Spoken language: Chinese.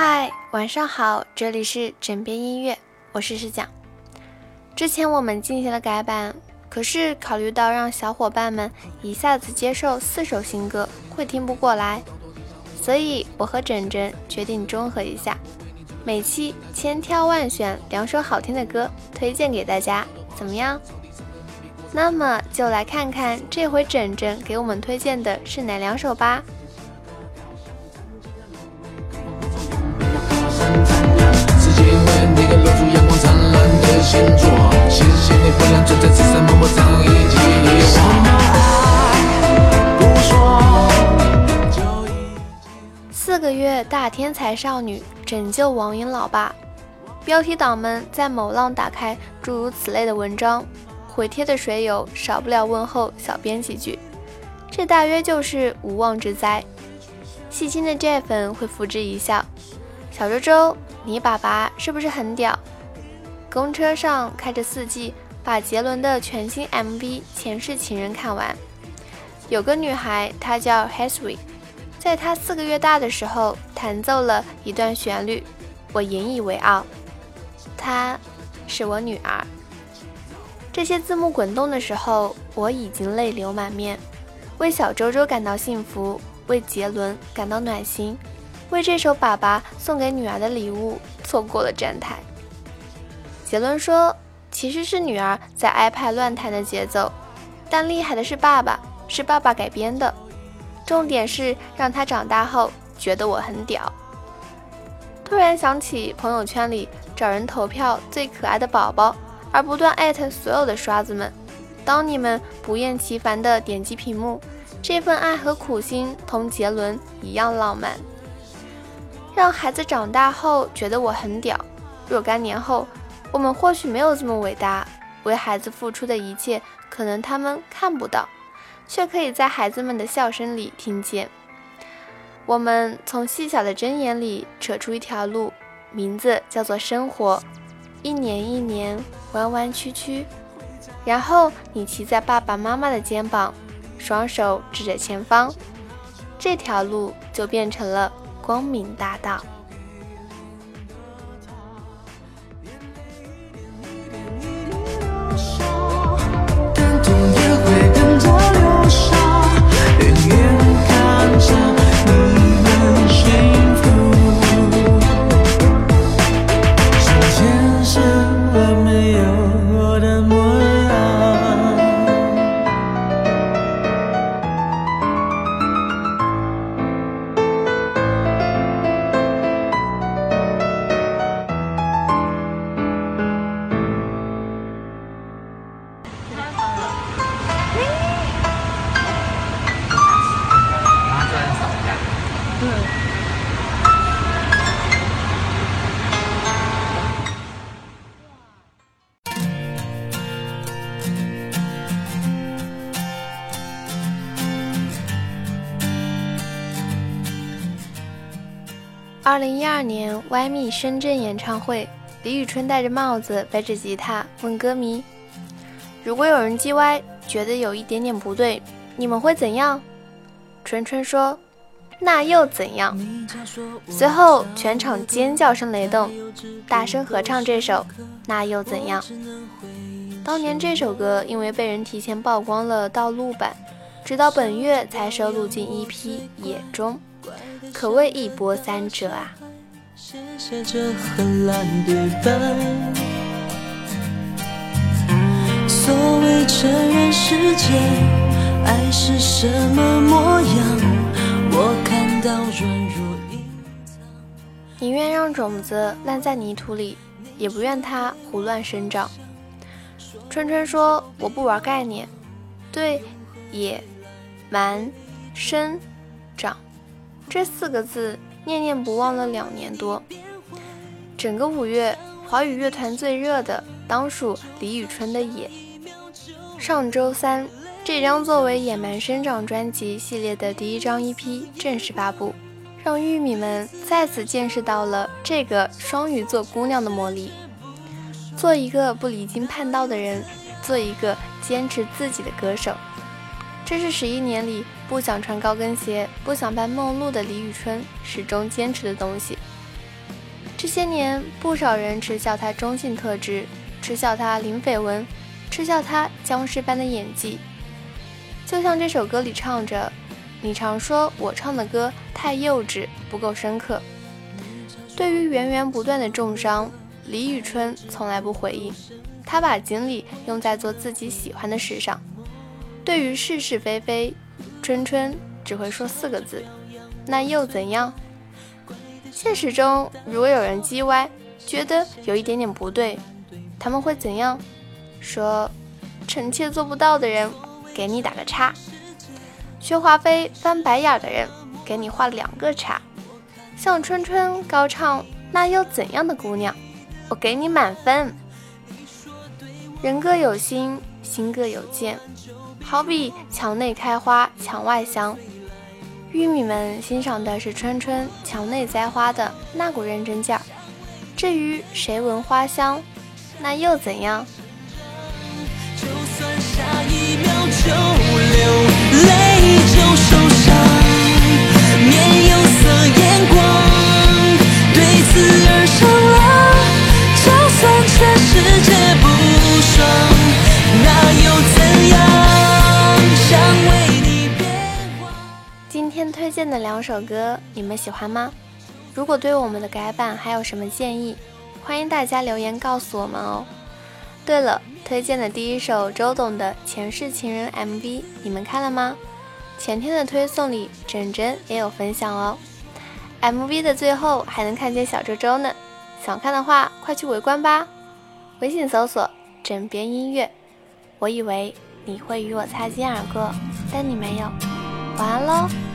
嗨，晚上好，这里是枕边音乐，我是石讲。之前我们进行了改版，可是考虑到让小伙伴们一下子接受四首新歌会听不过来，所以我和枕枕决定中和一下，每期千挑万选两首好听的歌推荐给大家，怎么样？那么就来看看这回枕枕给我们推荐的是哪两首吧。四个月大天才少女拯救网瘾老爸，标题党们在某浪打开诸如此类的文章，回帖的水友少不了问候小编几句，这大约就是无妄之灾。细心的 J 粉会付之一笑，小周周，你爸爸是不是很屌？公车上开着四季把杰伦的全新 MV《前世情人》看完。有个女孩，她叫 Haswi，在她四个月大的时候弹奏了一段旋律，我引以为傲。她是我女儿。这些字幕滚动的时候，我已经泪流满面，为小周周感到幸福，为杰伦感到暖心，为这首爸爸送给女儿的礼物错过了站台。杰伦说：“其实是女儿在 iPad 乱弹的节奏，但厉害的是爸爸，是爸爸改编的。重点是让他长大后觉得我很屌。”突然想起朋友圈里找人投票最可爱的宝宝，而不断艾特所有的刷子们。当你们不厌其烦地点击屏幕，这份爱和苦心同杰伦一样浪漫。让孩子长大后觉得我很屌，若干年后。我们或许没有这么伟大，为孩子付出的一切，可能他们看不到，却可以在孩子们的笑声里听见。我们从细小的针眼里扯出一条路，名字叫做生活，一年一年弯弯曲曲，然后你骑在爸爸妈妈的肩膀，双手指着前方，这条路就变成了光明大道。二零一二年 Y Me 深圳演唱会，李宇春戴着帽子，背着吉他，问歌迷：“如果有人 G 歪觉得有一点点不对，你们会怎样？”春春说：“那又怎样？”随后全场尖叫声雷动，大声合唱这首《那又怎样》。当年这首歌因为被人提前曝光了盗录版，直到本月才收录进 EP《野》中。可谓一波三折啊！所谓成人世界，爱是什么模样？我看到软弱隐藏。宁愿让种子烂在泥土里，也不愿它胡乱生长。春春说：“我不玩概念，对，野蛮生长。”这四个字念念不忘了两年多，整个五月，华语乐团最热的当属李宇春的《野》。上周三，这张作为《野蛮生长》专辑系列的第一张 EP 正式发布，让玉米们再次见识到了这个双鱼座姑娘的魔力。做一个不离经叛道的人，做一个坚持自己的歌手。这是十一年里不想穿高跟鞋、不想扮梦露的李宇春始终坚持的东西。这些年，不少人耻笑她中性特质，耻笑她零绯闻，耻笑她僵尸般的演技。就像这首歌里唱着：“你常说我唱的歌太幼稚，不够深刻。”对于源源不断的重伤，李宇春从来不回应，她把精力用在做自己喜欢的事上。对于是是非非，春春只会说四个字：“那又怎样？”现实中，如果有人叽歪，觉得有一点点不对，他们会怎样？说：“臣妾做不到的人，给你打个叉。”薛华妃翻白眼的人，给你画两个叉。向春春高唱“那又怎样的姑娘”，我给你满分。人各有心，心各有见，好比墙内开花墙外香。玉米们欣赏的是春春墙内栽花的那股认真劲儿，至于谁闻花香，那又怎样？就算下一秒就今天推荐的两首歌，你们喜欢吗？如果对我们的改版还有什么建议，欢迎大家留言告诉我们哦。对了，推荐的第一首周董的《前世情人》MV，你们看了吗？前天的推送里，珍珍也有分享哦。MV 的最后还能看见小周周呢，想看的话快去围观吧。微信搜索“枕边音乐”。我以为你会与我擦肩而过，但你没有。晚安喽。